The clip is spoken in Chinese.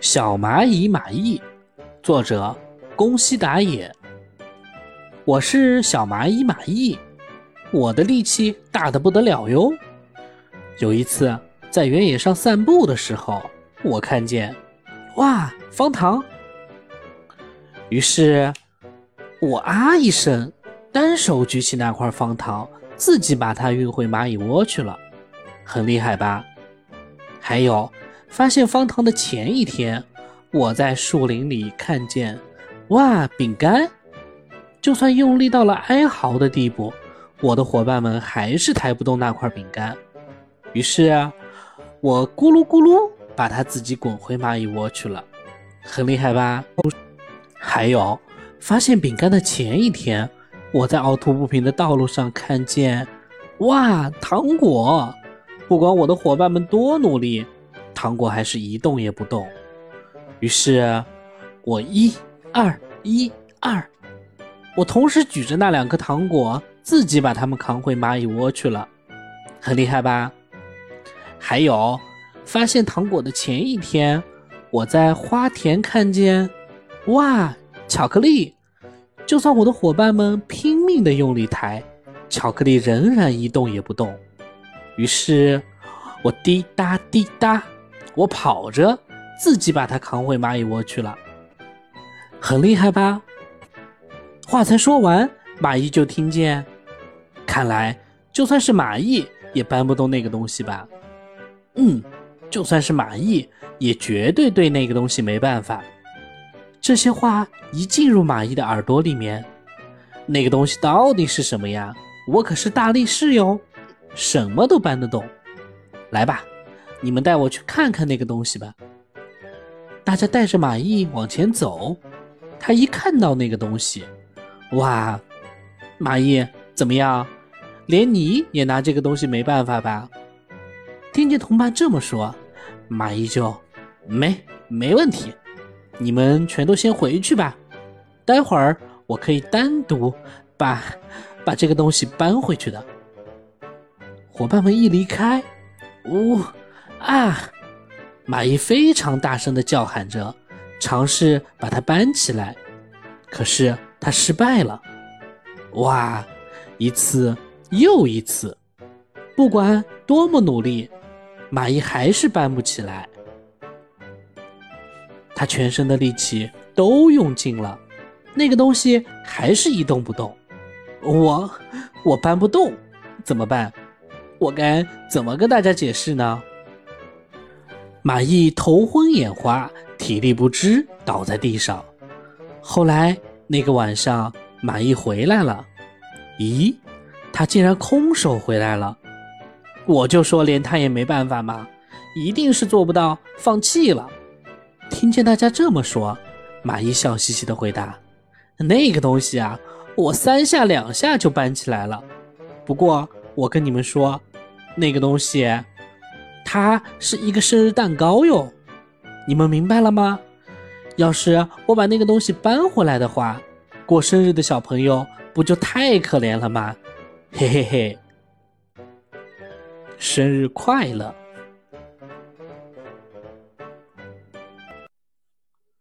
小蚂蚁马毅，作者宫西达也。我是小蚂蚁马毅，我的力气大的不得了哟。有一次在原野上散步的时候，我看见，哇，方糖！于是，我啊一声，单手举起那块方糖，自己把它运回蚂蚁窝去了，很厉害吧？还有。发现方糖的前一天，我在树林里看见，哇，饼干！就算用力到了哀嚎的地步，我的伙伴们还是抬不动那块饼干。于是，我咕噜咕噜把它自己滚回蚂蚁窝去了，很厉害吧？还有，发现饼干的前一天，我在凹凸不平的道路上看见，哇，糖果！不管我的伙伴们多努力。糖果还是一动也不动，于是，我一、二、一、二，我同时举着那两颗糖果，自己把它们扛回蚂蚁窝去了，很厉害吧？还有，发现糖果的前一天，我在花田看见，哇，巧克力！就算我的伙伴们拼命的用力抬，巧克力仍然一动也不动。于是，我滴答滴答。我跑着，自己把它扛回蚂蚁窝去了，很厉害吧？话才说完，蚂蚁就听见。看来就算是蚂蚁也搬不动那个东西吧？嗯，就算是蚂蚁也绝对对那个东西没办法。这些话一进入蚂蚁的耳朵里面，那个东西到底是什么呀？我可是大力士哟，什么都搬得动。来吧。你们带我去看看那个东西吧。大家带着马毅往前走，他一看到那个东西，哇！马毅怎么样？连你也拿这个东西没办法吧？听见同伴这么说，马毅就没没问题。你们全都先回去吧，待会儿我可以单独把把这个东西搬回去的。伙伴们一离开，呜。啊！蚂蚁非常大声的叫喊着，尝试把它搬起来，可是它失败了。哇！一次又一次，不管多么努力，蚂蚁还是搬不起来。它全身的力气都用尽了，那个东西还是一动不动。我我搬不动，怎么办？我该怎么跟大家解释呢？马毅头昏眼花，体力不支，倒在地上。后来那个晚上，马毅回来了。咦，他竟然空手回来了！我就说连他也没办法嘛，一定是做不到，放弃了。听见大家这么说，马毅笑嘻嘻的回答：“那个东西啊，我三下两下就搬起来了。不过我跟你们说，那个东西……”它是一个生日蛋糕哟，你们明白了吗？要是我把那个东西搬回来的话，过生日的小朋友不就太可怜了吗？嘿嘿嘿，生日快乐！